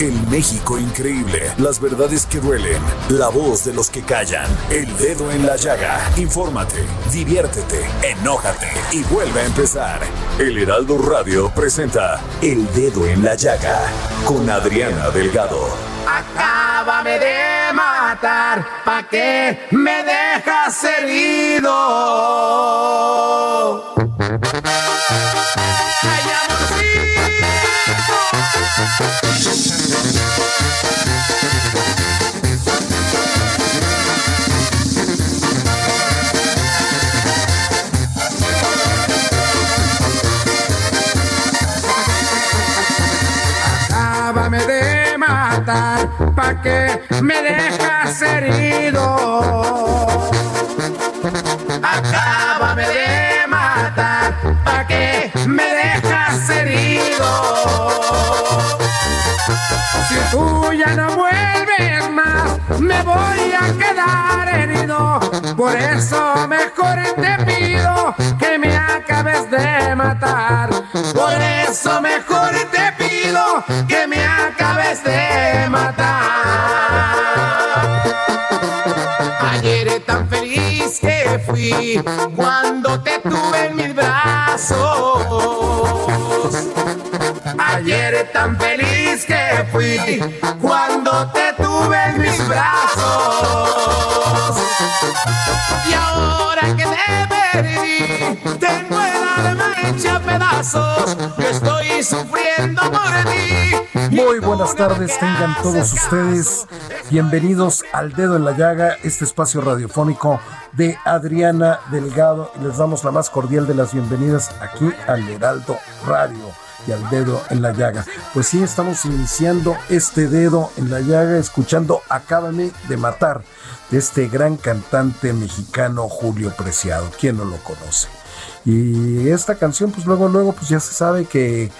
El México increíble. Las verdades que duelen. La voz de los que callan. El dedo en la llaga. Infórmate, diviértete, enójate y vuelve a empezar. El Heraldo Radio presenta El Dedo en la Llaga con Adriana Delgado. Acábame de matar, ¿pa' qué me dejas herido? Ay, ¿pa' qué me dejas herido? Acábame de matar, ¿pa' qué me dejas herido? Si tú ya no vuelves más, me voy a quedar herido. Por eso mejor te pido que me acabes de matar. Por eso mejor te pido que cuando te tuve en mis brazos. Ayer tan feliz que fui cuando te tuve en mis brazos. Y ahora que te perdí, tengo el alma hecha pedazos. Sufriendo por. Muy buenas tardes, tengan todos ustedes bienvenidos al Dedo en la Llaga, este espacio radiofónico de Adriana Delgado. Les damos la más cordial de las bienvenidas aquí al Heraldo Radio y al dedo en la llaga. Pues sí, estamos iniciando este dedo en la llaga escuchando Acábame de matar de este gran cantante mexicano Julio Preciado. ¿Quién no lo conoce? Y esta canción, pues luego, luego, pues ya se sabe que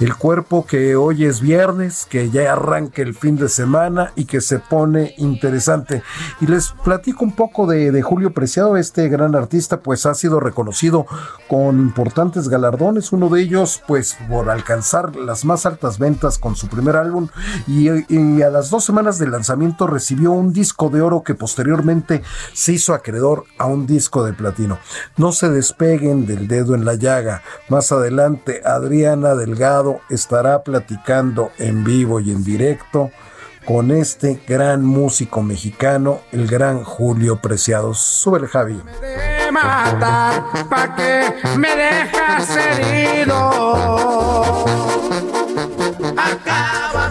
el cuerpo que hoy es viernes, que ya arranca el fin de semana y que se pone interesante. Y les platico un poco de, de Julio Preciado, este gran artista, pues ha sido reconocido con importantes galardones, uno de ellos, pues por alcanzar las más altas ventas con su primer álbum y, y a las dos semanas de lanzamiento recibió un disco de oro que posteriormente se hizo acreedor a un disco de platino. No se despeguen del dedo en la llaga. Más adelante, Adriana Delgado estará platicando en vivo y en directo con este gran músico mexicano, el gran Julio Preciado. Javi. de matar, ¿pa' qué me dejas herido?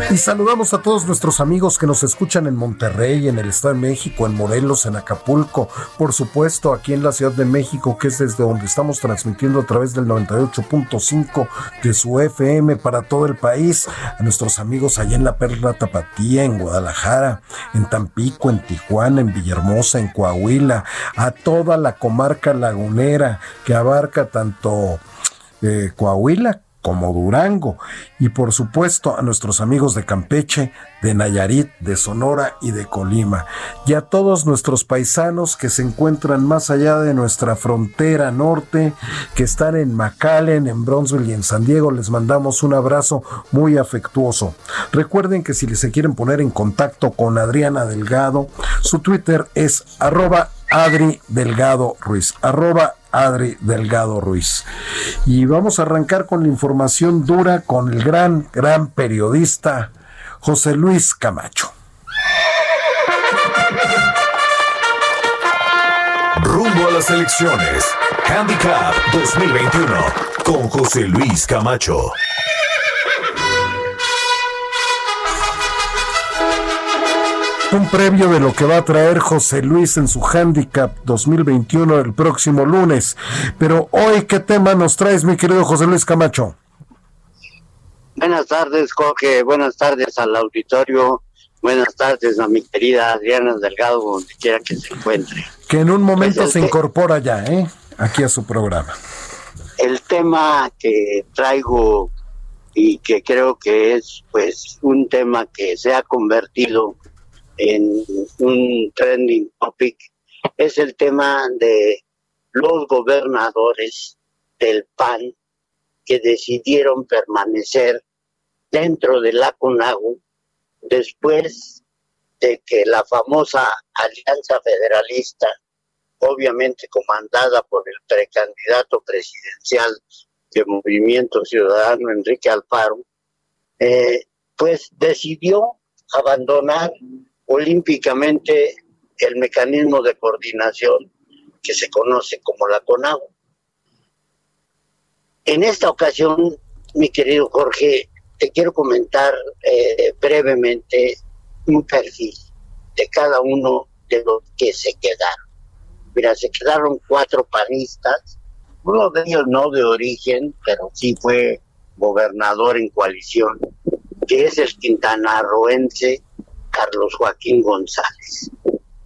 Y saludamos a todos nuestros amigos que nos escuchan en Monterrey, en el Estado de México, en Morelos, en Acapulco, por supuesto aquí en la Ciudad de México, que es desde donde estamos transmitiendo a través del 98.5 de su FM para todo el país, a nuestros amigos allá en la Perla Tapatía, en Guadalajara, en Tampico, en Tijuana, en Villahermosa, en Coahuila, a toda la comarca lagunera que abarca tanto eh, Coahuila como Durango y por supuesto a nuestros amigos de Campeche, de Nayarit, de Sonora y de Colima y a todos nuestros paisanos que se encuentran más allá de nuestra frontera norte, que están en McAllen, en Bronzeville y en San Diego, les mandamos un abrazo muy afectuoso. Recuerden que si se quieren poner en contacto con Adriana Delgado, su Twitter es arroba Adri Delgado Ruiz, arroba Adri Delgado Ruiz. Y vamos a arrancar con la información dura con el gran, gran periodista José Luis Camacho. Rumbo a las elecciones. Handicap 2021 con José Luis Camacho. Un previo de lo que va a traer José Luis en su Handicap 2021 el próximo lunes. Pero hoy, ¿qué tema nos traes, mi querido José Luis Camacho? Buenas tardes, Jorge. Buenas tardes al auditorio. Buenas tardes a mi querida Adriana Delgado, donde quiera que se encuentre. Que en un momento pues se incorpora ya, ¿eh? Aquí a su programa. El tema que traigo y que creo que es pues un tema que se ha convertido en un trending topic es el tema de los gobernadores del PAN que decidieron permanecer dentro de la CONAGU después de que la famosa Alianza Federalista, obviamente comandada por el precandidato presidencial del Movimiento Ciudadano Enrique Alfaro, eh, pues decidió abandonar olímpicamente el mecanismo de coordinación que se conoce como la CONAGO. En esta ocasión, mi querido Jorge, te quiero comentar eh, brevemente un perfil de cada uno de los que se quedaron. Mira, se quedaron cuatro panistas, uno de ellos no de origen, pero sí fue gobernador en coalición, que es el quintanarroense Carlos Joaquín González.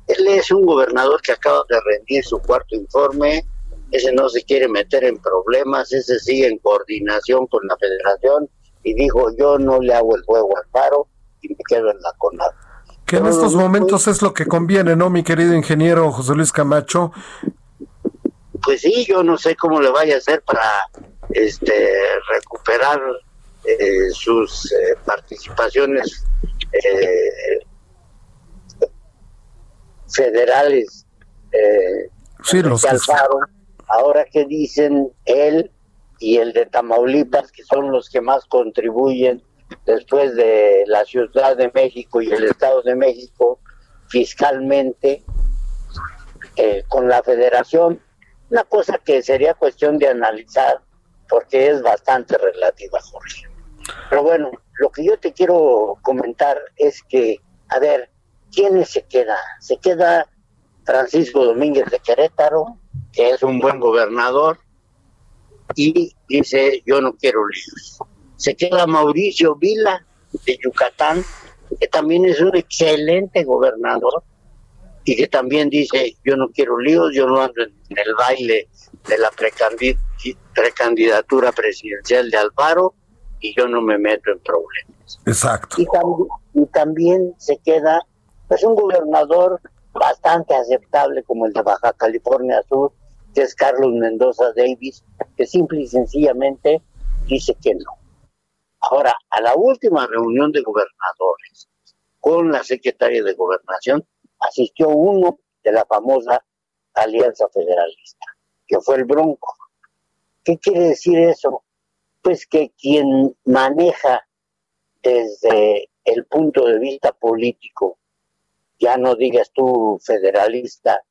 Él es un gobernador que acaba de rendir su cuarto informe, ese no se quiere meter en problemas, ese sigue en coordinación con la federación y dijo yo no le hago el juego al paro y me quedo en la CONAD. Que en estos momentos es lo que conviene, ¿no, mi querido ingeniero José Luis Camacho? Pues sí, yo no sé cómo le vaya a hacer para este recuperar eh, sus eh, participaciones eh, federales eh, sí, los ahora que dicen él y el de Tamaulipas, que son los que más contribuyen después de la Ciudad de México y el Estado de México fiscalmente eh, con la federación, una cosa que sería cuestión de analizar porque es bastante relativa, Jorge. Pero bueno, lo que yo te quiero comentar es que, a ver, ¿quiénes se queda? Se queda Francisco Domínguez de Querétaro, que es un buen gobernador, y dice, yo no quiero líos. Se queda Mauricio Vila de Yucatán, que también es un excelente gobernador, y que también dice, yo no quiero líos, yo no ando en el baile de la precandidatura presidencial de Alfaro, y yo no me meto en problemas. Exacto. Y, también se queda pues un gobernador bastante aceptable como el de Baja California Sur, que es Carlos Mendoza Davis, que simple y sencillamente dice que no. Ahora, a la última reunión de gobernadores con la secretaria de gobernación asistió uno de la famosa Alianza Federalista, que fue el Bronco. ¿Qué quiere decir eso? Pues que quien maneja desde el punto de vista político, ya no digas tú federalista,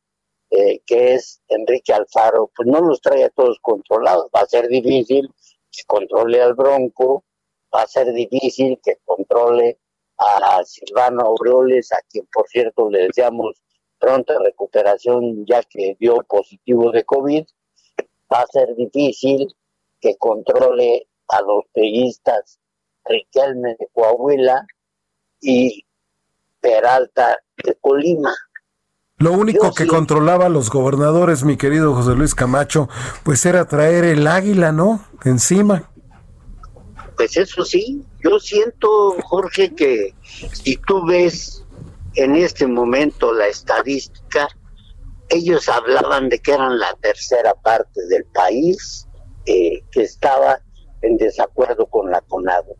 eh, que es Enrique Alfaro, pues no los trae a todos controlados. Va a ser difícil que controle al Bronco, va a ser difícil que controle a Silvano Aureoles, a quien por cierto le deseamos pronta recuperación ya que dio positivo de COVID. Va a ser difícil que controle a los peguistas Riquelme de Coahuila y Peralta de Colima. Lo único que controlaba a los gobernadores, mi querido José Luis Camacho, pues era traer el águila, ¿no? Encima. Pues eso sí, yo siento, Jorge, que si tú ves en este momento la estadística, ellos hablaban de que eran la tercera parte del país, eh, que estaba en desacuerdo con la CONAGO.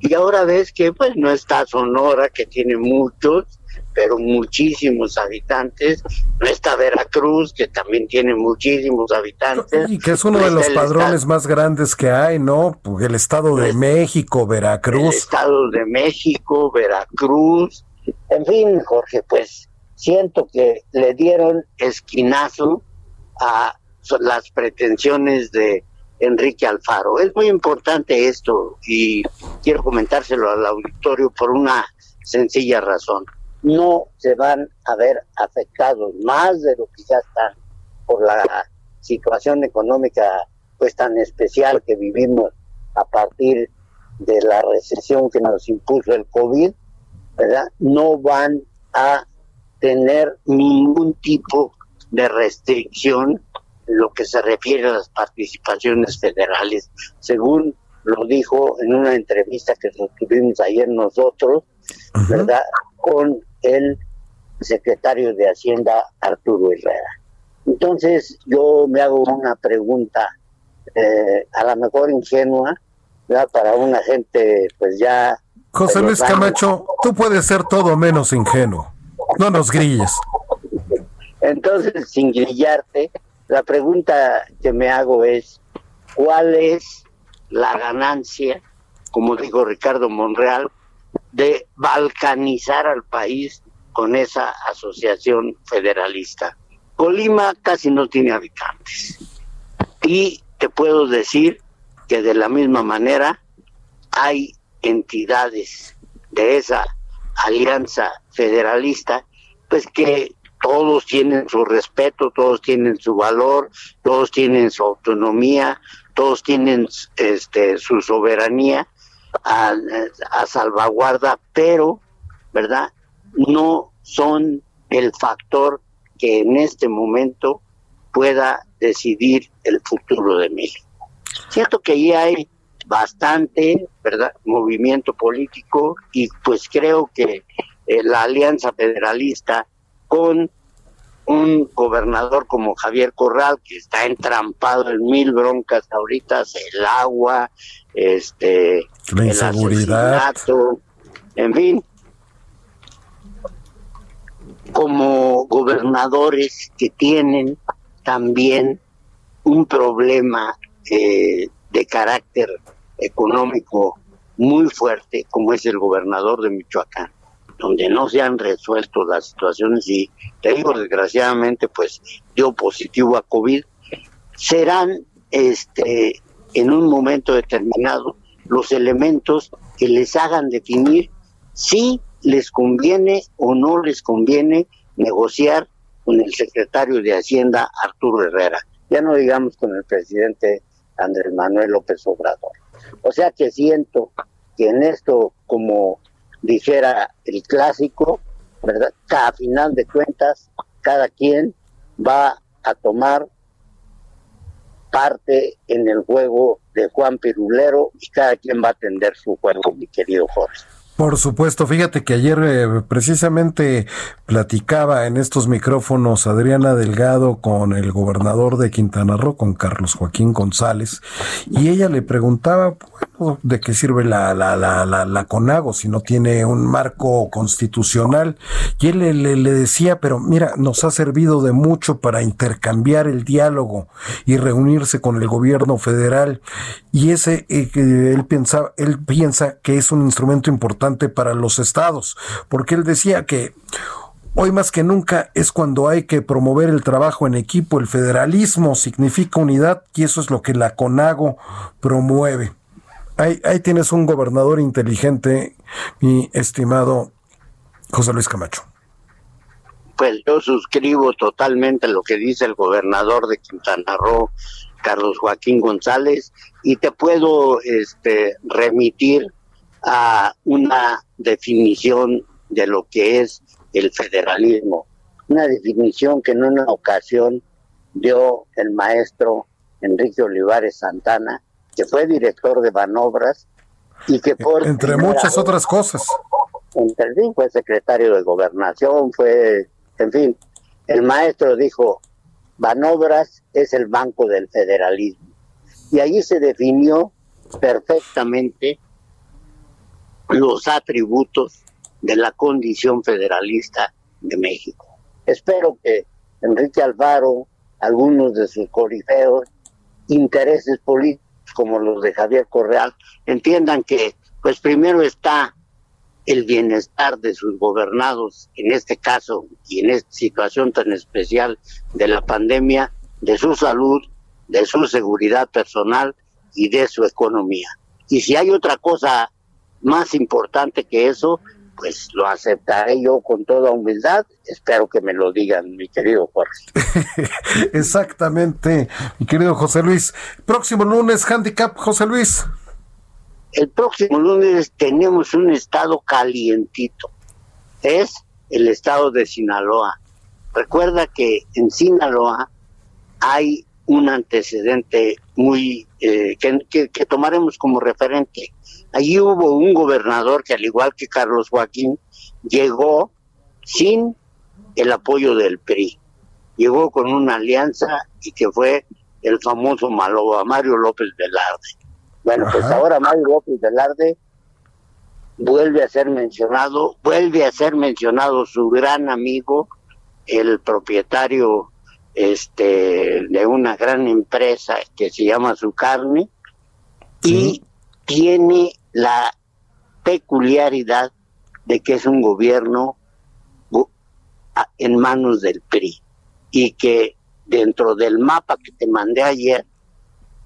Y ahora ves que pues no está Sonora, que tiene muchos, pero muchísimos habitantes. No está Veracruz, que también tiene muchísimos habitantes. Y que es uno de los padrones más grandes que hay, ¿no? El Estado de México, Veracruz. El Estado de México, Veracruz. En fin, Jorge, pues siento que le dieron esquinazo a las pretensiones de Enrique Alfaro. Es muy importante esto y quiero comentárselo al auditorio por una sencilla razón. No se van a ver afectados más de lo que ya están por la situación económica pues tan especial que vivimos a partir de la recesión que nos impuso el COVID, ¿verdad? No van a tener ningún tipo de restricción lo que se refiere a las participaciones federales. Según lo dijo en una entrevista que tuvimos ayer nosotros, ¿verdad? Con el secretario de Hacienda, Arturo Herrera. Entonces, yo me hago una pregunta, eh, a lo mejor ingenua, ¿verdad? Para una gente, pues ya... José Luis Camacho, tú puedes ser todo menos ingenuo. No nos grilles. Entonces, sin grillarte, la pregunta que me hago es, ¿cuál es la ganancia, como dijo Ricardo Monreal, de balcanizar al país con esa asociación federalista? Colima casi no tiene habitantes. Y te puedo decir que de la misma manera hay entidades de esa alianza federalista, pues que todos tienen su respeto, todos tienen su valor, todos tienen su autonomía, todos tienen este su soberanía a, salvaguarda, pero, ¿verdad? No son el factor que en este momento pueda decidir el futuro de México. Cierto que ahí hay bastante, ¿verdad? Movimiento político y pues creo que eh, la Alianza Federalista con un gobernador como Javier Corral que está entrampado en mil broncas ahorita, el agua, este, la inseguridad, en fin, como gobernadores que tienen también un problema eh, de carácter económico muy fuerte, como es el gobernador de Michoacán donde no se han resuelto las situaciones y te digo desgraciadamente pues dio positivo a COVID, serán este en un momento determinado los elementos que les hagan definir si les conviene o no les conviene negociar con el secretario de Hacienda Arturo Herrera, ya no digamos con el presidente Andrés Manuel López Obrador. O sea que siento que en esto como dijera el clásico, ¿verdad? a final de cuentas, cada quien va a tomar parte en el juego de Juan Pirulero y cada quien va a atender su juego, mi querido Jorge. Por supuesto, fíjate que ayer eh, precisamente platicaba en estos micrófonos Adriana Delgado con el gobernador de Quintana Roo, con Carlos Joaquín González, y ella le preguntaba, ¿de qué sirve la, la, la, la, CONAGO si no tiene un marco constitucional? Y él le, le, decía, pero mira, nos ha servido de mucho para intercambiar el diálogo y reunirse con el gobierno federal, y ese, eh, él, él piensa que es un instrumento importante para los estados, porque él decía que Hoy más que nunca es cuando hay que promover el trabajo en equipo, el federalismo significa unidad y eso es lo que la CONAGO promueve. Ahí, tienes un gobernador inteligente, mi estimado José Luis Camacho. Pues yo suscribo totalmente lo que dice el gobernador de Quintana Roo, Carlos Joaquín González, y te puedo este, remitir a una definición de lo que es el federalismo, una definición que en una ocasión dio el maestro Enrique Olivares Santana, que fue director de Banobras y que por entre muchas otras cosas entre fin fue secretario de gobernación fue en fin el maestro dijo Banobras es el banco del federalismo y allí se definió perfectamente los atributos de la condición federalista de México. Espero que Enrique Alvaro, algunos de sus corifeos, intereses políticos como los de Javier Correal, entiendan que pues primero está el bienestar de sus gobernados, en este caso y en esta situación tan especial de la pandemia, de su salud, de su seguridad personal y de su economía. Y si hay otra cosa más importante que eso, pues lo aceptaré yo con toda humildad. Espero que me lo digan, mi querido Jorge. Exactamente, mi querido José Luis. Próximo lunes, handicap, José Luis. El próximo lunes tenemos un estado calientito. Es el estado de Sinaloa. Recuerda que en Sinaloa hay un antecedente muy eh, que, que, tomaremos como referente. Allí hubo un gobernador que al igual que Carlos Joaquín llegó sin el apoyo del PRI, llegó con una alianza y que fue el famoso Maloba, Mario López Velarde. Bueno, pues ahora Mario López Velarde vuelve a ser mencionado, vuelve a ser mencionado su gran amigo, el propietario este, de una gran empresa que se llama Su Carne y tiene la peculiaridad de que es un gobierno en manos del PRI y que dentro del mapa que te mandé ayer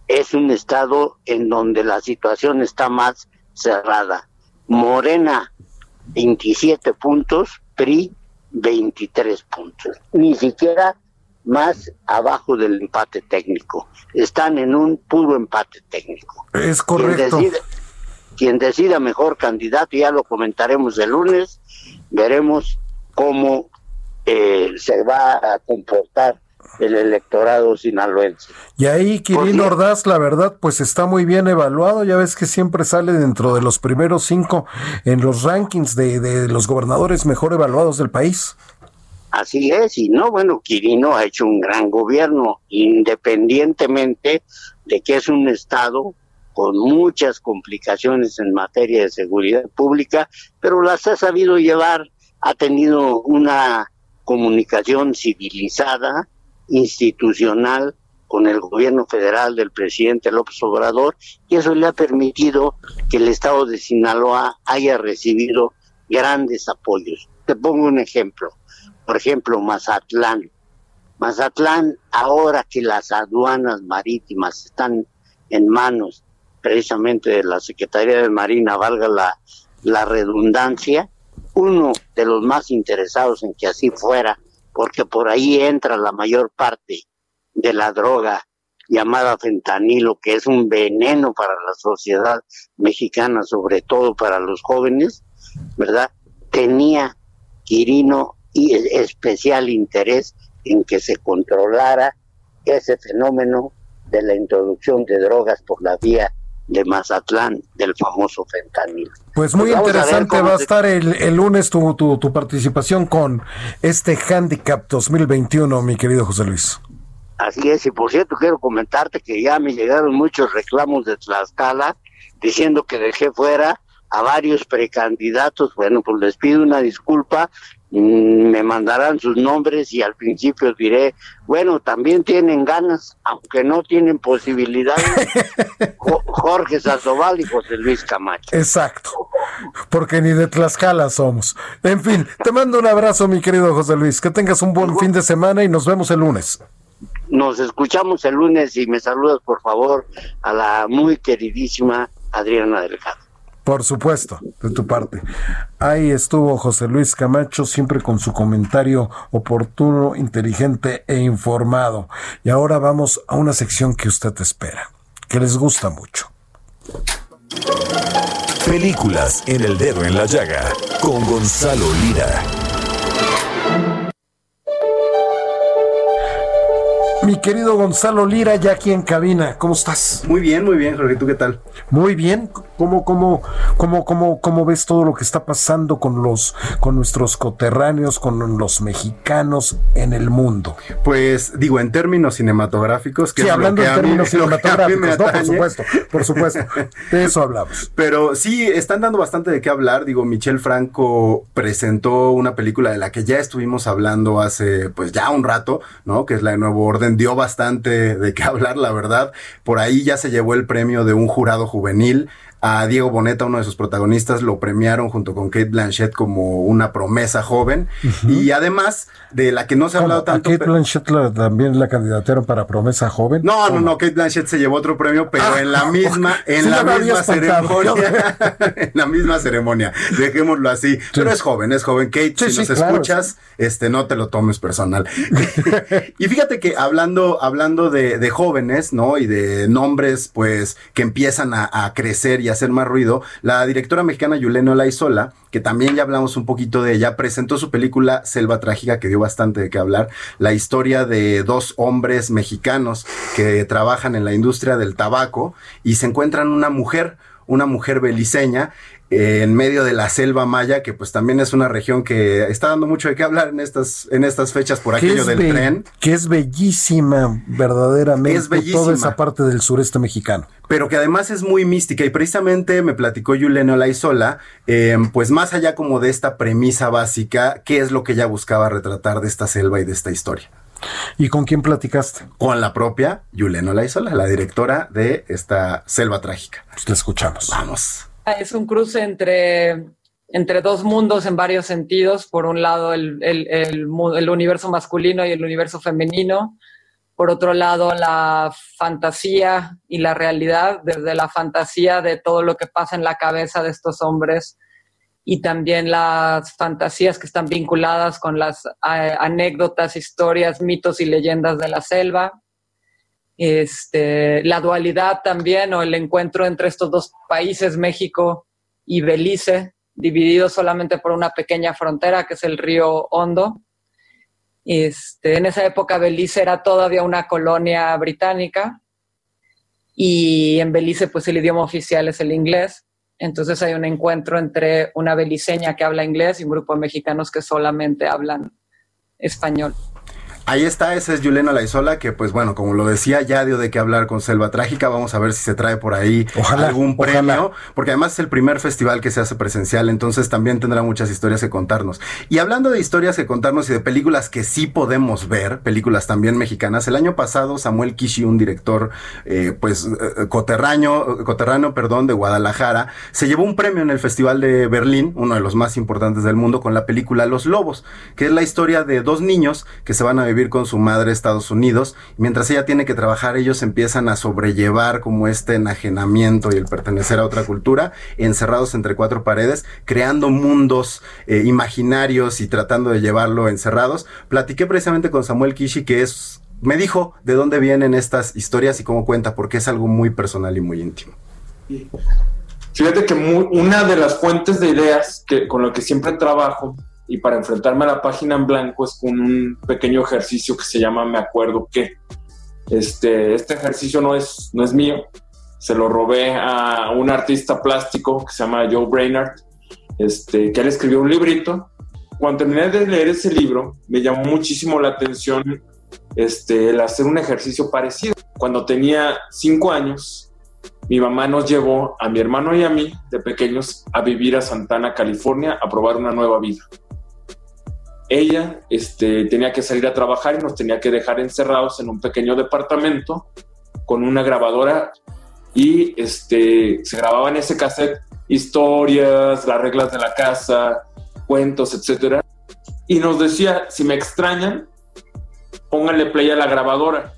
es un estado en donde la situación está más cerrada. Morena 27 puntos, PRI 23 puntos. Ni siquiera más abajo del empate técnico. Están en un puro empate técnico. Es correcto. Quien decida, mejor candidato, ya lo comentaremos el lunes, veremos cómo eh, se va a comportar el electorado sinaloense. Y ahí Quirino Ordaz, la verdad, pues está muy bien evaluado. Ya ves que siempre sale dentro de los primeros cinco en los rankings de, de los gobernadores mejor evaluados del país. Así es, y no, bueno, Quirino ha hecho un gran gobierno, independientemente de que es un Estado con muchas complicaciones en materia de seguridad pública, pero las ha sabido llevar, ha tenido una comunicación civilizada, institucional, con el gobierno federal del presidente López Obrador, y eso le ha permitido que el Estado de Sinaloa haya recibido grandes apoyos. Te pongo un ejemplo por ejemplo, Mazatlán. Mazatlán, ahora que las aduanas marítimas están en manos precisamente de la Secretaría de Marina, valga la, redundancia, uno de los más interesados en que así fuera, porque por ahí entra la mayor parte de la droga llamada fentanilo, que es un veneno para la sociedad mexicana, sobre todo para los jóvenes, ¿verdad? Tenía Quirino y especial interés en que se controlara ese fenómeno de la introducción de drogas por la vía de Mazatlán, del famoso fentanil. Pues muy pues interesante va a estar el, el lunes tu, tu, tu, participación con este Handicap 2021, mi querido José Luis. Así es, y por cierto quiero comentarte que ya me llegaron muchos reclamos de Tlaxcala diciendo que dejé fuera a varios precandidatos. Bueno, pues les pido una disculpa, Mm, me mandarán sus nombres y al principio diré, bueno, también tienen ganas, aunque no tienen posibilidades, Jorge Sandoval y José Luis Camacho. Exacto, porque ni de Tlaxcala somos. En fin, te mando un abrazo, mi querido José Luis, que tengas un buen fin de semana y nos vemos el lunes. Nos escuchamos el lunes y me saludas, por favor, a la muy queridísima Adriana Delgado. Por supuesto, de tu parte. Ahí estuvo José Luis Camacho, siempre con su comentario oportuno, inteligente e informado. Y ahora vamos a una sección que usted espera, que les gusta mucho. Películas en el dedo en la llaga, con Gonzalo Lira. Mi querido Gonzalo Lira, ya aquí en cabina, ¿cómo estás? Muy bien, muy bien, Jorge, ¿tú qué tal? Muy bien, ¿cómo, cómo, cómo, cómo, cómo ves todo lo que está pasando con los, con nuestros coterráneos, con los mexicanos en el mundo? Pues digo, en términos cinematográficos, que sí, hablando en términos cinematográficos, no, por supuesto, por supuesto, de eso hablamos. Pero sí, están dando bastante de qué hablar. Digo, Michel Franco presentó una película de la que ya estuvimos hablando hace, pues ya un rato, ¿no? Que es la de Nuevo Orden, dio bastante de qué hablar, la verdad. Por ahí ya se llevó el premio de un jurado juvenil. A Diego Boneta, uno de sus protagonistas, lo premiaron junto con Kate Blanchett como una promesa joven. Y además, de la que no se ha hablado tanto. ¿A Kate Blanchett también la candidatura para promesa joven? No, no, no, Kate Blanchett se llevó otro premio, pero ah, en la misma, en la misma ceremonia. en la misma ceremonia. Dejémoslo así. Pero es joven, es joven. Kate, si nos escuchas, este, no te lo tomes personal. y fíjate que hablando, hablando de, de, jóvenes, ¿no? Y de nombres, pues, que empiezan a, a crecer y a hacer más ruido, la directora mexicana Yuleno Laizola, que también ya hablamos un poquito de ella, presentó su película Selva Trágica, que dio bastante de qué hablar, la historia de dos hombres mexicanos que trabajan en la industria del tabaco y se encuentran una mujer, una mujer beliceña en medio de la selva maya, que pues también es una región que está dando mucho de qué hablar en estas, en estas fechas por aquello del tren. Que es bellísima, verdaderamente, es bellísima. toda esa parte del sureste mexicano. Pero que además es muy mística y precisamente me platicó Yuleno Laizola, eh, pues más allá como de esta premisa básica, qué es lo que ella buscaba retratar de esta selva y de esta historia. ¿Y con quién platicaste? Con la propia Yuleno Laizola, la directora de esta selva trágica. Pues la escuchamos. Vamos. Es un cruce entre, entre dos mundos en varios sentidos. Por un lado, el, el, el, universo masculino y el universo femenino. Por otro lado, la fantasía y la realidad, desde la fantasía de todo lo que pasa en la cabeza de estos hombres y también las fantasías que están vinculadas con las eh, anécdotas, historias, mitos y leyendas de la selva este, la dualidad también o el encuentro entre estos dos países, México y Belice, divididos solamente por una pequeña frontera que es el río Hondo. Este, en esa época Belice era todavía una colonia británica y en Belice pues el idioma oficial es el inglés. Entonces hay un encuentro entre una beliceña que habla inglés y un grupo de mexicanos que solamente hablan español. Ahí está, ese es Yulena Laizola, que pues bueno, como lo decía, ya dio de qué hablar con Selva Trágica. Vamos a ver si se trae por ahí algún premio, porque además es el primer festival que se hace presencial, entonces también tendrá muchas historias que contarnos. Y hablando de historias que contarnos y de películas que sí podemos ver, películas también mexicanas, el año pasado Samuel Kishi, un director eh, pues eh, coterráneo, coterráneo, perdón, de Guadalajara, se llevó un premio en el Festival de Berlín, uno de los más importantes del mundo, con la película Los Lobos, que es la historia de dos niños que se van a vivir con su madre Estados Unidos. Mientras ella tiene que trabajar, ellos empiezan a sobrellevar como este enajenamiento y el pertenecer a otra cultura, encerrados entre cuatro paredes, creando mundos eh, imaginarios y tratando de llevarlo encerrados. Platiqué precisamente con Samuel Kishi, que es me dijo de dónde vienen estas historias y cómo cuenta, porque es algo muy personal y muy íntimo. Fíjate que una de las fuentes de ideas que, con lo que siempre trabajo y para enfrentarme a la página en blanco es con un pequeño ejercicio que se llama Me acuerdo que. Este, este ejercicio no es, no es mío, se lo robé a un artista plástico que se llama Joe Brainerd, este, que él escribió un librito. Cuando terminé de leer ese libro, me llamó muchísimo la atención este, el hacer un ejercicio parecido. Cuando tenía cinco años, mi mamá nos llevó a mi hermano y a mí, de pequeños, a vivir a Santana, California, a probar una nueva vida ella este, tenía que salir a trabajar y nos tenía que dejar encerrados en un pequeño departamento con una grabadora y este, se grababa en ese cassette historias, las reglas de la casa, cuentos, etc. Y nos decía, si me extrañan, pónganle play a la grabadora.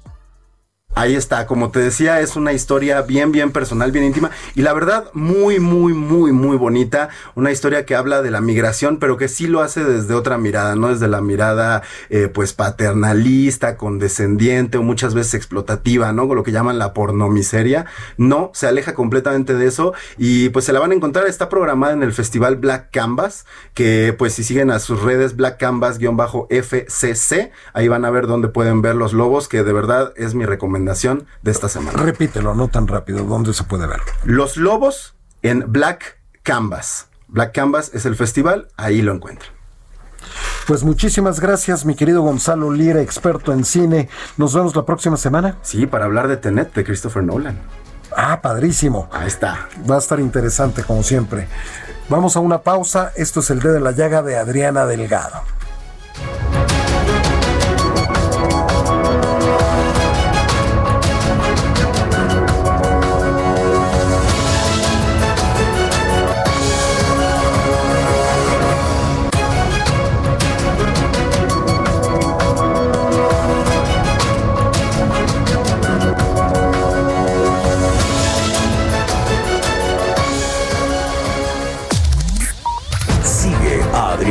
Ahí está, como te decía, es una historia bien, bien personal, bien íntima y la verdad muy, muy, muy, muy bonita. Una historia que habla de la migración, pero que sí lo hace desde otra mirada, no desde la mirada eh, pues paternalista, condescendiente o muchas veces explotativa, ¿no? Con lo que llaman la pornomiseria. No, se aleja completamente de eso y pues se la van a encontrar. Está programada en el festival Black Canvas, que pues si siguen a sus redes Black Canvas-FCC, ahí van a ver dónde pueden ver los lobos, que de verdad es mi recomendación recomendación de esta semana. Repítelo, no tan rápido, ¿dónde se puede ver? Los Lobos en Black Canvas. Black Canvas es el festival, ahí lo encuentran. Pues muchísimas gracias, mi querido Gonzalo Lira, experto en cine. Nos vemos la próxima semana. Sí, para hablar de Tenet de Christopher Nolan. Ah, padrísimo. Ahí está. Va a estar interesante, como siempre. Vamos a una pausa. Esto es el dedo de la llaga de Adriana Delgado.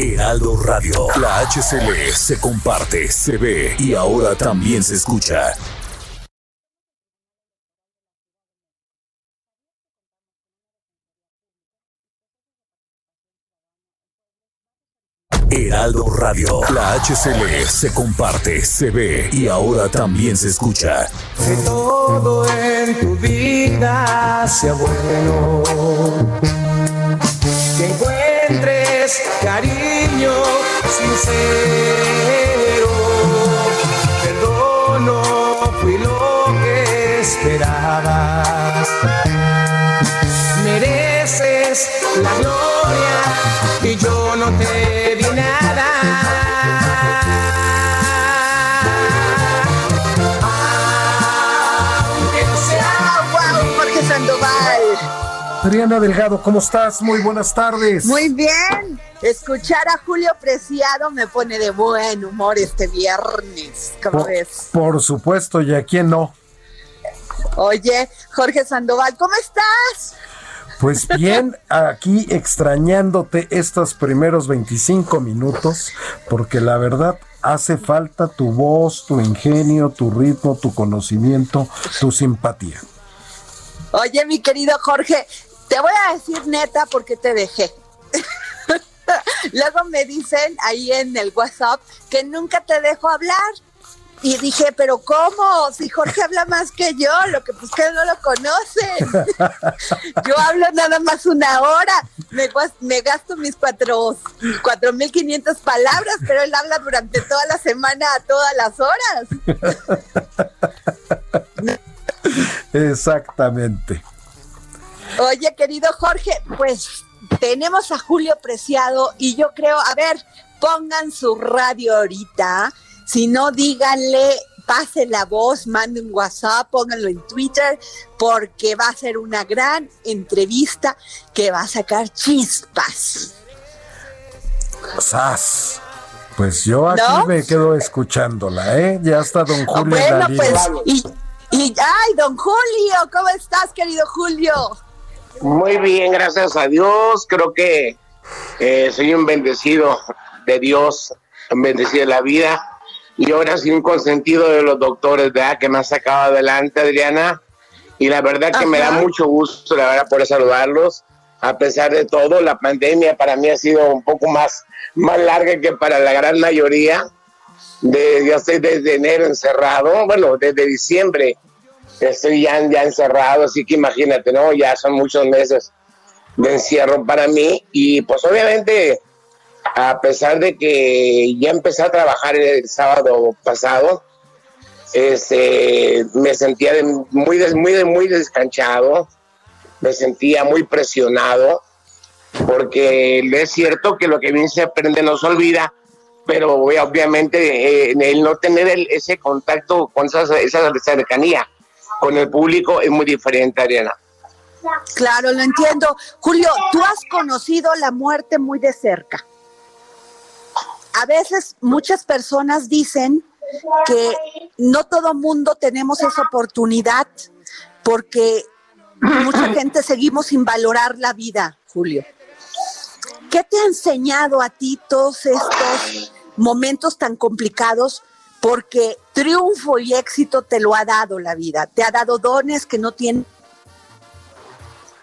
Heraldo Radio. La HCL se comparte, se ve y ahora también se escucha. Heraldo Radio. La HCL se comparte, se ve y ahora también se escucha. Que todo en tu vida sea bueno. Que cariño sincero. Perdono, fui lo que esperabas. Mereces la gloria y yo no te Adriana Delgado, ¿cómo estás? Muy buenas tardes. Muy bien. Escuchar a Julio Preciado me pone de buen humor este viernes. ¿Cómo por, ves? por supuesto, y a quién no. Oye, Jorge Sandoval, ¿cómo estás? Pues bien, aquí extrañándote estos primeros 25 minutos, porque la verdad hace falta tu voz, tu ingenio, tu ritmo, tu conocimiento, tu simpatía. Oye, mi querido Jorge, te voy a decir neta porque te dejé. Luego me dicen ahí en el WhatsApp que nunca te dejo hablar. Y dije, pero ¿cómo? Si Jorge habla más que yo, lo que pues que no lo conocen. yo hablo nada más una hora, me, me gasto mis cuatro, cuatro mil quinientas palabras, pero él habla durante toda la semana a todas las horas. Exactamente. Oye, querido Jorge, pues tenemos a Julio Preciado y yo creo, a ver, pongan su radio ahorita, si no díganle, pase la voz, mande un WhatsApp, pónganlo en Twitter, porque va a ser una gran entrevista que va a sacar chispas. ¡Sas! Pues yo aquí ¿No? me quedo escuchándola, ¿eh? Ya está don Julio bueno, pues, y, y, ay, don Julio, ¿cómo estás, querido Julio? Muy bien, gracias a Dios. Creo que eh, soy un bendecido de Dios, un bendecido de la vida. Y ahora sí un consentido de los doctores, ¿verdad? Que me han sacado adelante, Adriana. Y la verdad que me da mucho gusto, la verdad, por saludarlos. A pesar de todo, la pandemia para mí ha sido un poco más, más larga que para la gran mayoría. De, yo estoy desde enero encerrado, bueno, desde diciembre estoy ya, encerrado, así que imagínate, ¿no? Ya son muchos meses de encierro para mí y pues obviamente a pesar de que ya empecé a trabajar el sábado pasado, este, me sentía muy, des- muy, muy descanchado, me sentía muy presionado, porque es cierto que lo que bien se aprende no se olvida, pero obviamente eh, el no tener ese contacto con esa, esa cercanía con el público es muy diferente, Ariana. Claro, lo entiendo. Julio, tú has conocido la muerte muy de cerca. A veces muchas personas dicen que no todo mundo tenemos esa oportunidad porque mucha gente seguimos sin valorar la vida, Julio. ¿Qué te ha enseñado a ti todos estos momentos tan complicados? Porque triunfo y éxito te lo ha dado la vida, te ha dado dones que no tienen.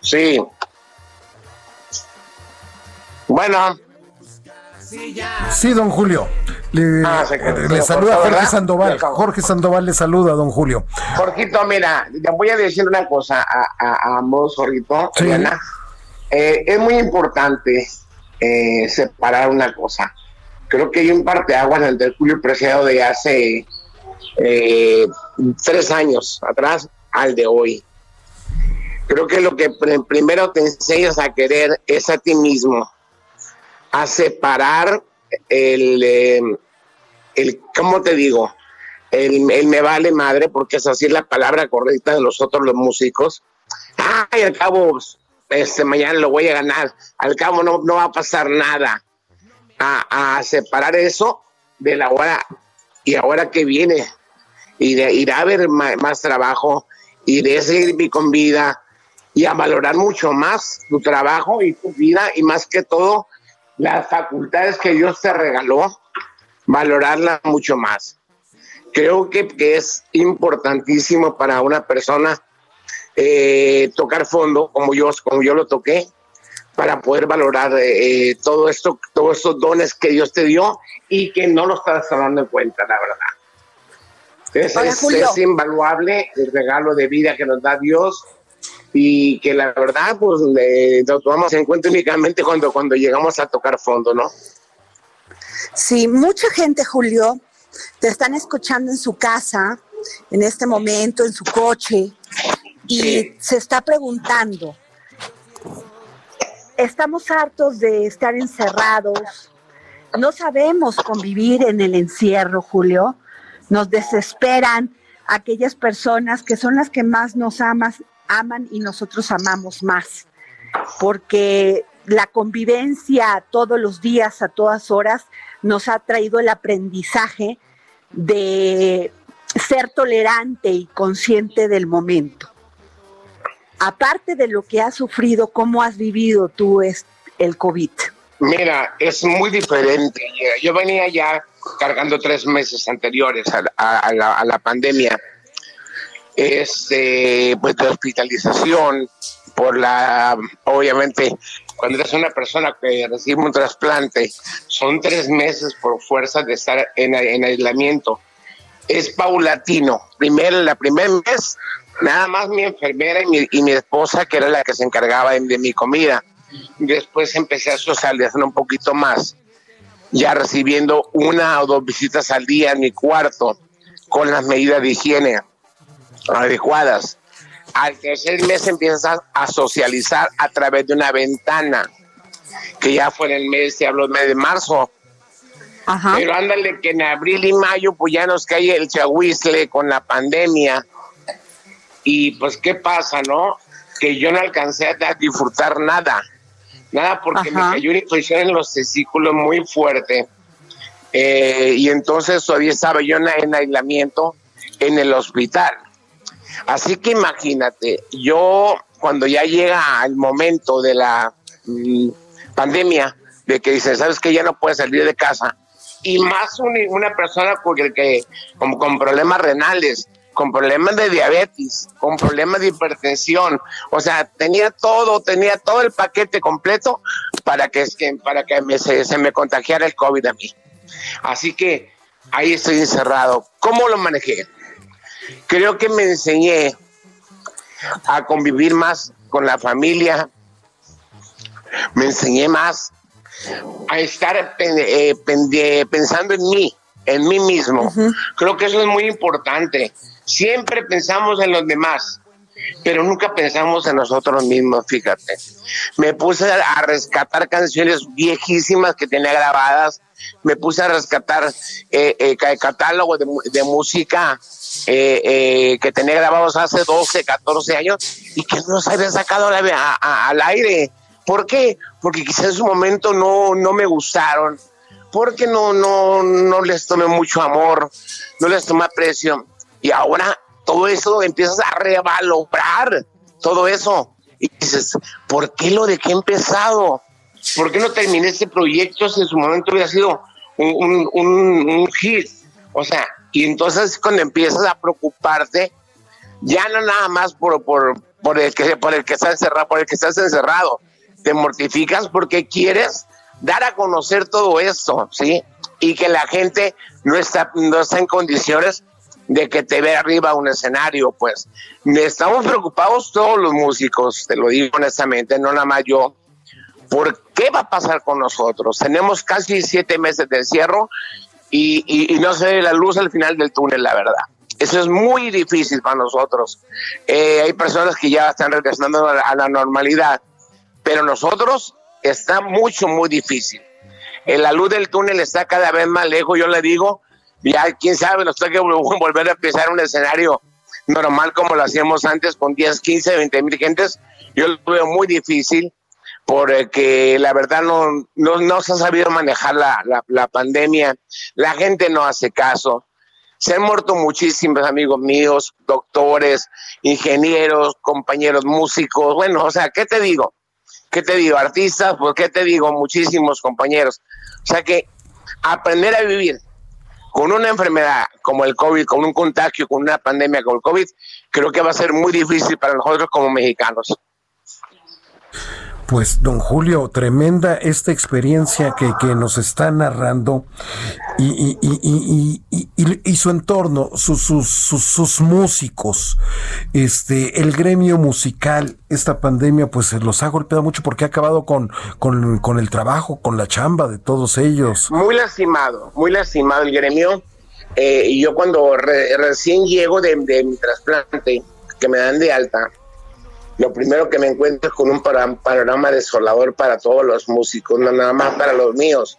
Sí. Bueno. Sí, don Julio. Le, ah, saluda Jorge Sandoval. Jorge Sandoval le saluda, don Julio. Jorgito, mira, te voy a decir una cosa a, ambos, Jorgito. Eh, es muy importante eh, separar una cosa. Creo que hay un parteaguas en el Julio Preciado de hace eh, tres años atrás al de hoy. Creo que lo que primero te enseñas a querer es a ti mismo, a separar el, eh, el ¿cómo te digo? El, el, me vale madre, porque es así la palabra correcta de nosotros los músicos. Ay, al cabo, este, mañana lo voy a ganar, al cabo no, no va a pasar nada. A, separar eso de la hora y ahora que viene, ir a ver más, trabajo, iré a seguir con vida y a valorar mucho más tu trabajo y tu vida y más que todo las facultades que Dios te regaló, valorarlas mucho más. Creo que, es importantísimo para una persona eh, tocar fondo como yo, como yo lo toqué, para poder valorar eh, todo esto, todos estos dones que Dios te dio y que no lo estás tomando en cuenta, la verdad. Es, es, invaluable el regalo de vida que nos da Dios y que la verdad pues lo tomamos en cuenta únicamente cuando, cuando llegamos a tocar fondo, ¿no? Sí, mucha gente, Julio, te están escuchando en su casa, en este momento, en su coche, y se está preguntando, estamos hartos de estar encerrados, no sabemos convivir en el encierro, Julio, nos desesperan aquellas personas que son las que más nos amas, aman y nosotros amamos más, porque la convivencia todos los días, a todas horas, nos ha traído el aprendizaje de ser tolerante y consciente del momento. Aparte de lo que has sufrido, ¿cómo has vivido tú el COVID? Mira, es muy diferente. Yo venía ya cargando tres meses anteriores a, la, pandemia, este, pues de hospitalización por la, obviamente, cuando eres una persona que recibe un trasplante, son tres meses por fuerza de estar en, aislamiento. Es paulatino. Primero, la primer mes, nada más mi enfermera y mi, esposa, que era la que se encargaba de, de mi comida. Después empecé a socializar un poquito más ya recibiendo una o dos visitas al día en mi cuarto con las medidas de higiene adecuadas. Al tercer mes empiezas a, socializar a través de una ventana, que ya fue en el mes, se habló el mes de marzo. Pero ándale que en abril y mayo pues ya nos cae el chahuizle con la pandemia. Y pues qué pasa, ¿no? Que yo no alcancé a disfrutar nada Nada, porque me cayó una infección en los testículos muy fuerte. Eh, y entonces todavía estaba yo en, aislamiento en el hospital. Así que imagínate, yo cuando ya llega el momento de la mm, pandemia, de que dicen, sabes que ya no puedes salir de casa, y más una persona con, que, como con problemas renales, con problemas de diabetes, con problemas de hipertensión, o sea, tenía todo, tenía todo el paquete completo para que, para que se, me contagiara el COVID a mí. Así que ahí estoy encerrado. ¿Cómo lo manejé? Creo que me enseñé a convivir más con la familia, me enseñé más a estar eh, pensando en mí, en mí mismo. Creo que eso es muy importante. Siempre pensamos en los demás, pero nunca pensamos en nosotros mismos, fíjate. Me puse a rescatar canciones viejísimas que tenía grabadas, me puse a rescatar eh, eh, catálogo de, música eh, que tenía grabados hace 12, 14 años y que no se habían sacado al aire. ¿Por qué? Porque quizás en su momento no, no me gustaron, porque no, no, no les tomé mucho amor, no les tomé aprecio y ahora todo eso empiezas a revalorar todo eso. Y dices, ¿por qué lo dejé empezado? ¿Por qué no terminé este proyecto si en su momento hubiera sido un, un, hit? O sea, y entonces cuando empiezas a preocuparte, ya no nada más por, por, por, el que, por el que estás encerrado, por el que estás encerrado, te mortificas porque quieres dar a conocer todo esto, ¿sí? Y que la gente no está, no está en condiciones de que te vea arriba un escenario, pues. Estamos preocupados todos los músicos, te lo digo honestamente, no nada más yo, por qué va a pasar con nosotros. Tenemos casi siete meses de encierro y, y, no se ve la luz al final del túnel, la verdad. Eso es muy difícil para nosotros. Eh, hay personas que ya están regresando a la normalidad, pero nosotros está mucho, muy difícil. En la luz del túnel está cada vez más lejos, yo le digo, ya quién sabe, nos toca volver a empezar un escenario normal como lo hacíamos antes con 10, 15, 20 mil gentes. Yo lo veo muy difícil porque la verdad no, no, se ha sabido manejar la, la, pandemia, la gente no hace caso. Se han muerto muchísimos amigos míos, doctores, ingenieros, compañeros músicos. Bueno, o sea, ¿qué te digo? ¿Qué te digo? Artistas, pues ¿qué te digo? Muchísimos compañeros. O sea que aprender a vivir con una enfermedad como el COVID, con un contagio, con una pandemia como el COVID, creo que va a ser muy difícil para nosotros como mexicanos. Pues, don Julio, tremenda esta experiencia que, que nos está narrando y, y, y, y su entorno, sus, sus, sus, músicos, este, el gremio musical, esta pandemia, pues los ha golpeado mucho porque ha acabado con, con, con el trabajo, con la chamba de todos ellos. Muy lastimado, muy lastimado el gremio. Eh, y yo cuando recién llego de, de mi trasplante, que me dan de alta, lo primero que me encuentro es con un panorama desolador para todos los músicos, no nada más para los míos,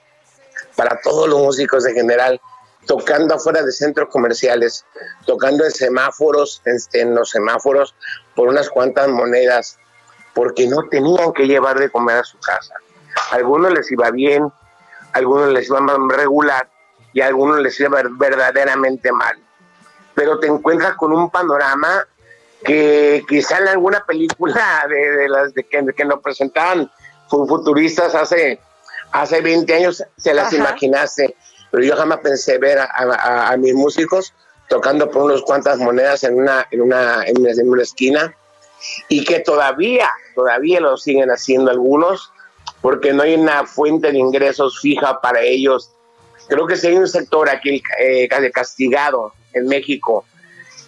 para todos los músicos en general, tocando afuera de centros comerciales, tocando en semáforos, en, los semáforos, por unas cuantas monedas, porque no tenían que llevar de comer a su casa. A algunos les iba bien, a algunos les iba regular y a algunos les iba verdaderamente mal. Pero te encuentras con un panorama que quizá en alguna película de, las de que, que, nos presentaban futuristas hace, hace 20 años se las imaginaste, pero yo jamás pensé ver a, mis músicos tocando por unas cuantas monedas en una, en una, en una esquina y que todavía, todavía lo siguen haciendo algunos porque no hay una fuente de ingresos fija para ellos. Creo que si hay un sector aquí eh, castigado en México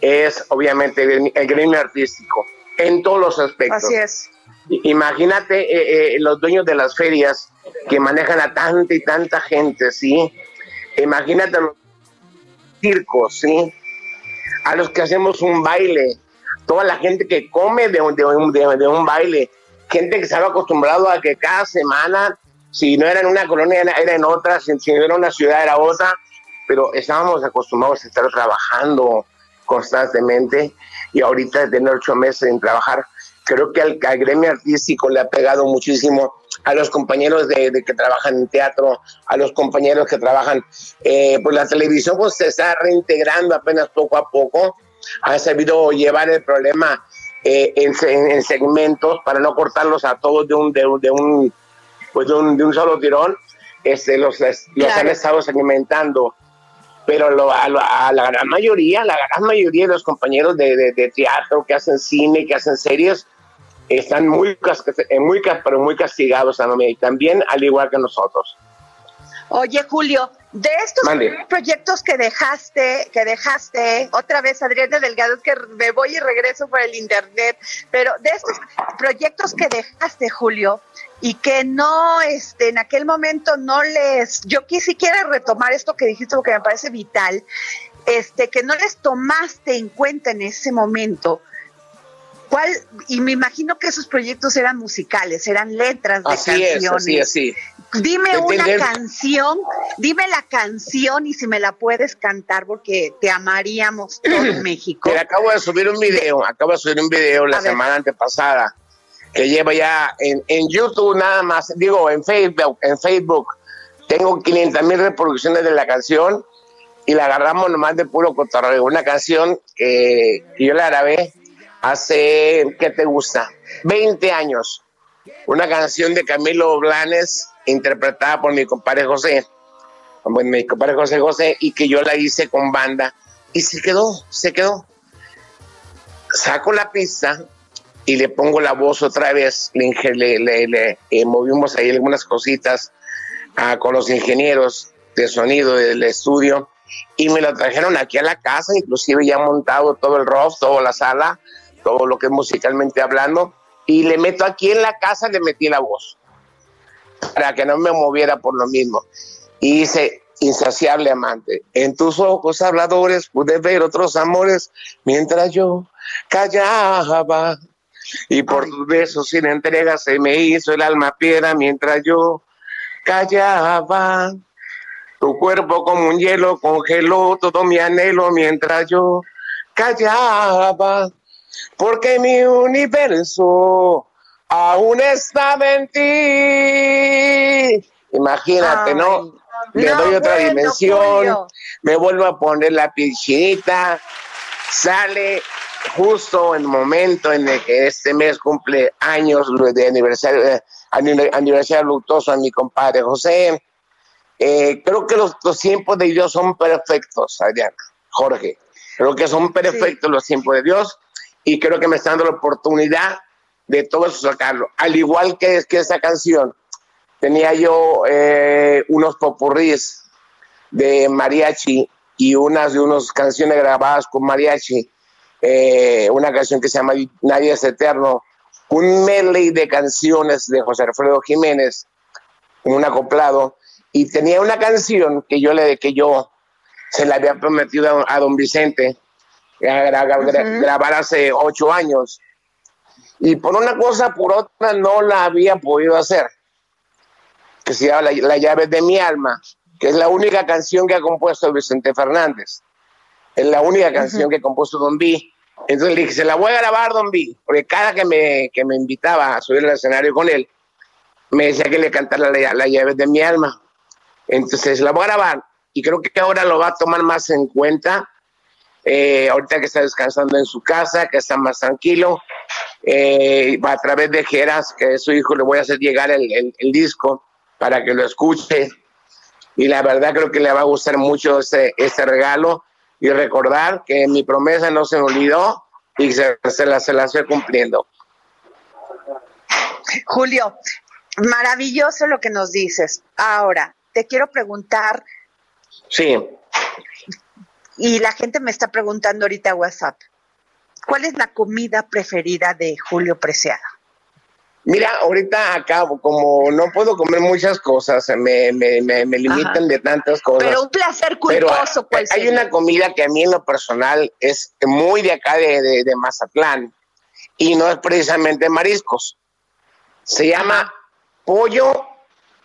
es obviamente el, gremio artístico en todos los aspectos. Así es. Imagínate eh, eh, los dueños de las ferias que manejan a tanta y tanta gente, ¿sí? Imagínate los circos, ¿sí? A los que hacemos un baile, toda la gente que come de, de, de, de un baile, gente que estaba acostumbrado a que cada semana, si no era en una colonia, era en otra, si, si no era una ciudad, era otra, pero estábamos acostumbrados a estar trabajando, constantemente y ahorita de tener ocho meses en trabajar, creo que al, gremio artístico le ha pegado muchísimo a los compañeros de, que trabajan en teatro, a los compañeros que trabajan, eh, pues la televisión pues se está reintegrando apenas poco a poco, ha sabido llevar el problema eh, en, segmentos para no cortarlos a todos de un, de, un, pues de un, de un solo tirón, este, los, los han estado segmentando pero a, la gran mayoría, la gran mayoría de los compañeros de, teatro que hacen cine, que hacen series, están muy, eh, muy, pero muy castigados también, al igual que nosotros. Oye, Julio, de estos proyectos que dejaste, que dejaste, otra vez Adriana Delgado, es que me voy y regreso por el internet, pero de estos proyectos que dejaste, Julio, y que no, este, en aquel momento no les, yo quisiera retomar esto que dijiste porque me parece vital, este, que no les tomaste en cuenta en ese momento. ¿Cuál? Y me imagino que esos proyectos eran musicales, eran letras de canciones. Es, así, así. Dime una canción, dime la canción y si me la puedes cantar porque te amaríamos todo México. acabo de subir un video, acabo de subir un video la semana antepasada que lleva ya en, en YouTube nada más, digo, en Facebook, en Facebook tengo 500 mil reproducciones de la canción y la agarramos nomás de puro cotorreo. Una canción que, yo la grabé hace, ¿qué te gusta? 20 años. Una canción de Camilo Blanes interpretada por mi compadre José. Bueno, mi compadre José José y que yo la hice con banda y se quedó, se quedó. Saco la pista y le pongo la voz otra vez, le, le, le, eh, movimos ahí algunas cositas ah, con los ingenieros de sonido del estudio y me lo trajeron aquí a la casa, inclusive ya montado todo el rough, toda la sala, todo lo que es musicalmente hablando, y le meto aquí en la casa, le metí la voz, para que no me moviera por lo mismo. Y dice, insaciable amante, en tus ojos habladores pude ver otros amores, mientras yo callaba. Y por tus besos sin entrega se me hizo el alma piedra mientras yo callaba. Tu cuerpo como un hielo congeló todo mi anhelo mientras yo callaba, porque mi universo aún estaba en ti. Imagínate, ¿no? Le doy otra dimensión, me vuelvo a poner la piscinita, sale justo en el momento en el que este mes cumple años de aniversario, eh, aniversario luctuoso a mi compadre José eh, creo que los, tiempos de Dios son perfectos, Adriana, Jorge. Creo que son perfectos los tiempos de Dios y creo que me está dando la oportunidad de todo eso sacarlo. Al igual que, que esa canción, tenía yo eh, unos popurrís de mariachi y unas de unas canciones grabadas con mariachi, eh, una canción que se llama Nadie es Eterno, un medley de canciones de José Alfredo Jiménez, un acoplado, y tenía una canción que yo le que yo se la había prometido a, don Vicente grabar hace ocho años. Y por una cosa por otra no la había podido hacer. Que se llama La, llave de mi alma que es la única canción que ha compuesto Vicente Fernández. Es la única canción que ha compuesto Don B. Entonces le dije se la voy a grabar Don B porque cada que me, que me invitaba a subir al escenario con él me decía que le cantara la, la llave de mi alma. Entonces la voy a grabar y creo que ahora lo va a tomar más en cuenta. Eh, ahorita que está descansando en su casa, que está más tranquilo, eh, a través de Geras, que es su hijo, le voy a hacer llegar el, disco para que lo escuche. Y la verdad creo que le va a gustar mucho este, este regalo y recordar que mi promesa no se me olvidó y se, se, la, se la estoy cumpliendo. Julio, maravilloso lo que nos dices. Ahora, te quiero preguntar. Sí. Y la gente me está preguntando ahorita WhatsApp. ¿Cuál es la comida preferida de Julio Preciado? Mira, ahorita acabo, como no puedo comer muchas cosas, me, me, me, limitan de tantas cosas. Pero un placer culposo, pues. Hay una comida que a mí en lo personal es muy de acá de, de, Mazatlán y no es precisamente mariscos. Se llama pollo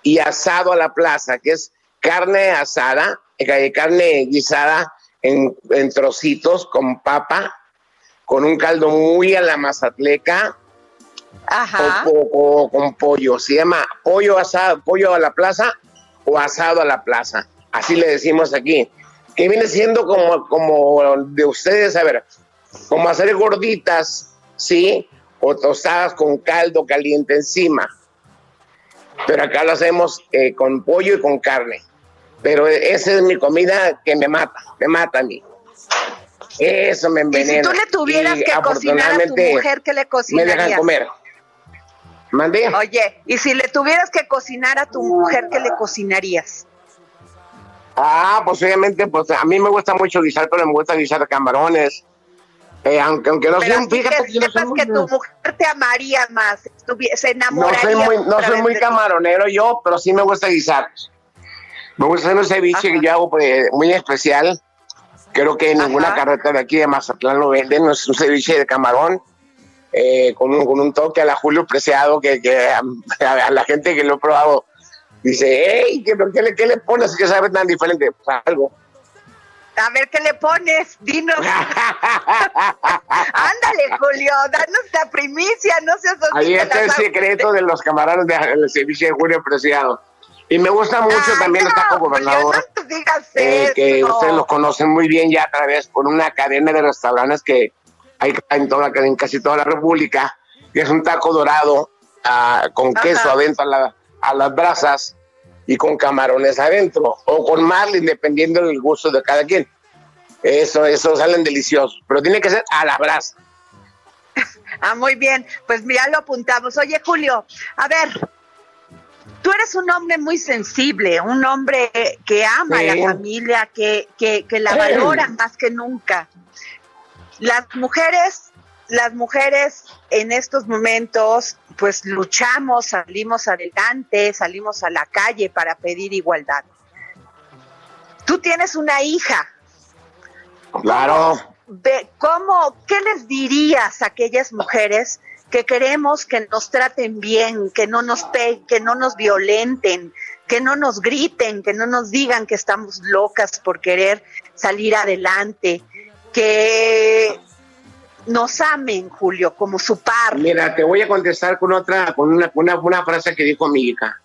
y asado a la plaza, que es carne asada, eh, carne guisada en, trocitos con papa, con un caldo muy a la mazatleca, O, con pollo. Se llama pollo asado, pollo a la plaza o asado a la plaza. Así le decimos aquí. Que viene siendo como, como de ustedes, a ver, como hacer gorditas, ¿sí? O tostadas con caldo caliente encima pero acá lo hacemos eh, con pollo y con carne. Pero esa es mi comida que me mata, me mata a mí. Eso me envenena. Y si tú le tuvieras que cocinar a tu mujer, ¿qué le cocinarías? Me dejan comer. ¿Mandé? Oye, y si le tuvieras que cocinar a tu mujer, ¿qué le cocinarías? Ah, pues obviamente, pues a mí me gusta mucho guisar, pero me gusta guisar camarones, eh, aunque, aunque no soy, fíjate que, no que tu mujer te amaría más, se enamoraría. No soy muy, no soy muy camaronero yo, pero sí me gusta guisar. Me gusta hacer un ceviche que yo hago pues, muy especial. Creo que en ninguna carreta de aquí de Mazatlán lo venden. Es un ceviche de camarón eh, con, un, con un toque a la Julio Preciado que, que a, la gente que lo ha probado dice, hey, ¿qué, qué, le, ¿qué le pones que sabe tan diferente? Pues algo. A ver qué le pones, dinos. Ándale, Julio, danos la primicia, no seas Ahí está el secreto de los camaradas del servicio de Julio Preciado. Y me gusta mucho también no, está como gobernador. eh, que ustedes lo conocen muy bien ya a través por una cadena de restaurantes que hay en, toda, en casi toda la República, que es un taco dorado ah, con queso adentro a, a, las brasas y con camarones adentro, o con marlin, dependiendo del gusto de cada quien. Eso, eso salen deliciosos, pero tiene que ser a la brasa. ah, muy bien, pues ya lo apuntamos. Oye, Julio, a ver, tú eres un hombre muy sensible, un hombre que ama a la familia, que, que, que la valora más que nunca. Las mujeres, las mujeres en estos momentos, pues luchamos, salimos adelante, salimos a la calle para pedir igualdad. Tú tienes una hija. Claro. ¿Cómo, qué les dirías a aquellas mujeres que queremos que nos traten bien, que no nos pe que no nos violenten, que no nos griten, que no nos digan que estamos locas por querer salir adelante, que nos amen, Julio, como su par. Mira, te voy a contestar con otra, con una, una, frase que dijo mi hija.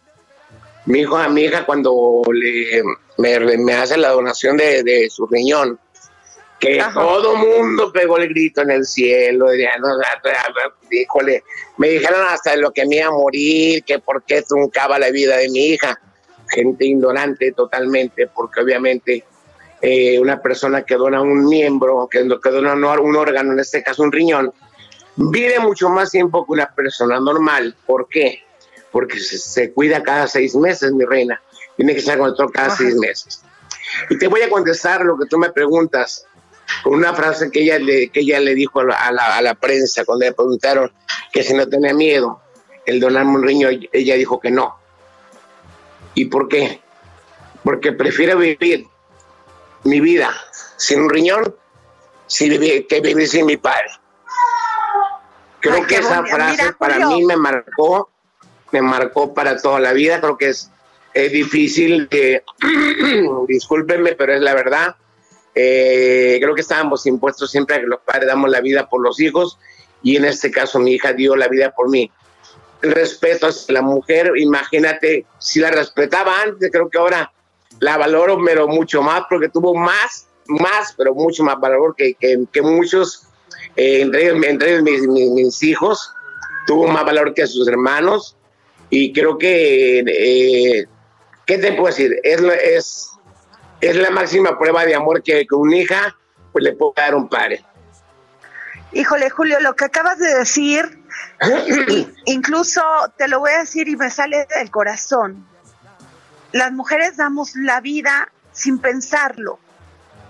Mi, hijo, mi hija cuando le, me, hace la donación de, su riñón, que todo mundo pegó el grito en el cielo, híjole, me dijeron hasta lo que me iba a morir, que por qué truncaba la vida de mi hija. Gente ignorante totalmente, porque obviamente eh, una persona que dona un miembro, que, que dona un órgano, en este caso un riñón, vive mucho más tiempo que una persona normal. ¿Por qué? Porque se, cuida cada seis meses, mi reina. Tiene que estar con el doctor cada seis meses. Y te voy a contestar lo que tú me preguntas con una frase que ella le, que ella le dijo a la, a la, prensa cuando le preguntaron que si no tenía miedo el donarme un riñón, ella dijo que no. ¿Y por qué? Porque prefiere vivir mi vida sin un riñón que vivir sin mi padre. Creo que esa frase para mí me marcó, me marcó para toda la vida. Creo que es, es difícil, que, discúlpenme, pero es la verdad. Eh, creo que estábamos impuestos siempre a que los padres damos la vida por los hijos y en este caso mi hija dio la vida por mí. El respeto hacia la mujer, imagínate, si la respetaba antes, creo que ahora la valoro, pero mucho más, porque tuvo más, más, pero mucho más valor que, que, muchos, eh, entre, entre mis, mis, hijos, tuvo más valor que sus hermanos. Y creo que, eh, ¿qué te puedo decir? Es, es, es la máxima prueba de amor que, que una hija pues, le puede dar un padre. Híjole, Julio, lo que acabas de decir, incluso te lo voy a decir y me sale del corazón las mujeres damos la vida sin pensarlo,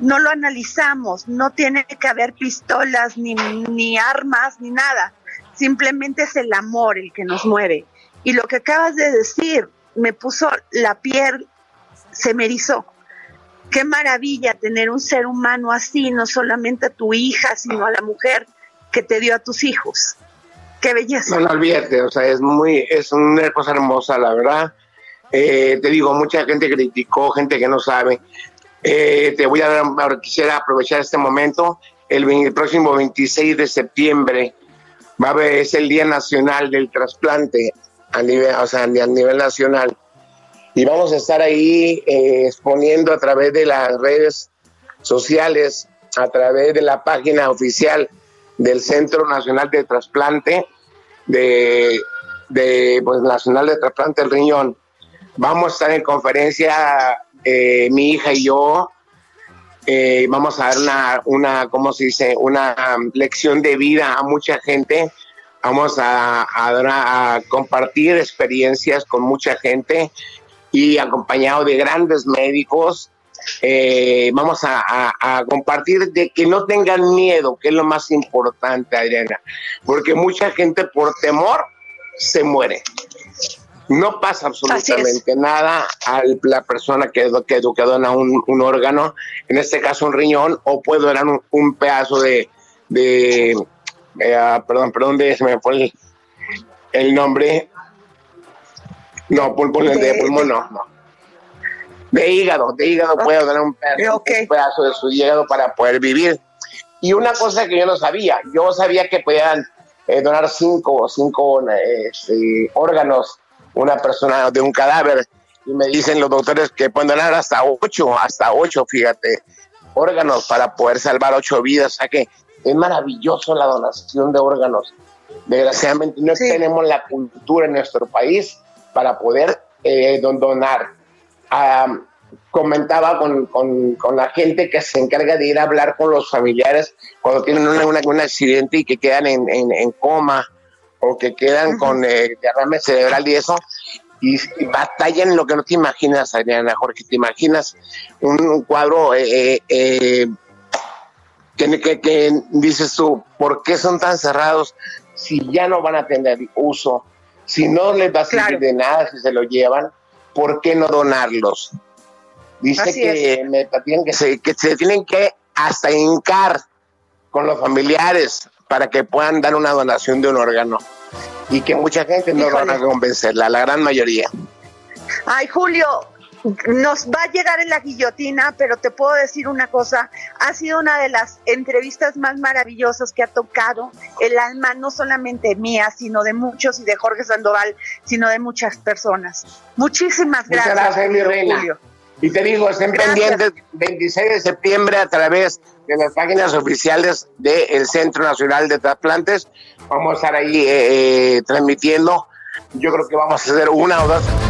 no lo analizamos, no tiene que haber pistolas ni, ni armas ni nada, simplemente es el amor el que nos mueve. Y lo que acabas de decir me puso la piel, se me erizó. Qué maravilla tener un ser humano así, no solamente a tu hija, sino a la mujer que te dio a tus hijos. Qué belleza. No, no olvídate, o sea, es muy, es una cosa hermosa, la verdad. Eh, te digo, mucha gente criticó, gente que no sabe. Eh, te voy a dar, quisiera aprovechar este momento. El, próximo 26 de septiembre va a es el Día Nacional del Trasplante a nivel, o sea, a nivel nacional. Y vamos a estar ahí eh, exponiendo a través de las redes sociales, a través de la página oficial del Centro Nacional de Trasplante, de, pues, Nacional de Trasplante del Riñón Vamos a estar en conferencia, eh, mi hija y yo. Eh, vamos a dar una, una, ¿cómo se dice? Una lección de vida a mucha gente. Vamos a, a, compartir experiencias con mucha gente y acompañado de grandes médicos. Eh, vamos a, a, compartir de que no tengan miedo, que es lo más importante, Adriana, porque mucha gente por temor se muere. No pasa absolutamente nada a la persona que, que, que dona un, un, órgano, en este caso un riñón, o puede donar un, pedazo de, de eh, ah, perdón, perdón, de, se me fue el, nombre. No, pulmón, de, pulmón no, no. De hígado, de hígado puede donar un pedazo, de su hígado para poder vivir. Y una cosa que yo no sabía, yo sabía que podían eh, donar cinco, cinco este, órganos una persona de un cadáver. y me dicen los doctores que pueden donar hasta ocho, hasta ocho, fíjate, órganos para poder salvar ocho vidas. O sea que es maravilloso la donación de órganos. Desgraciadamente no tenemos la cultura en nuestro país para poder eh, donar. comentaba con, con, la gente que se encarga de ir a hablar con los familiares cuando tienen un accidente y que quedan en, en, coma o que quedan con eh, derrame cerebral y eso, y, batallan lo que no te imaginas, Adriana Jorge, te imaginas un, cuadro eh, eh, que, que, que, dices tú, ¿por qué son tan cerrados si ya no van a tener uso? Si no les va a servir de nada si se lo llevan, ¿por qué no donarlos? Dice que, me, que, se, que se tienen que hasta hincar con los familiares para que puedan dar una donación de un órgano y que mucha gente no van a convencerla, la gran mayoría. Ay, Julio, nos va a llegar en la guillotina, pero te puedo decir una cosa, ha sido una de las entrevistas más maravillosas que ha tocado el alma, no solamente mía, sino de muchos y de Jorge Sandoval, sino de muchas personas. Muchísimas gracias. Muchas gracias, mi reina. Y te digo, estén pendientes 26 de septiembre a través de las páginas oficiales del Centro Nacional de Trasplantes. Vamos a estar ahí eh, eh, transmitiendo. Yo creo que vamos a hacer una o dos.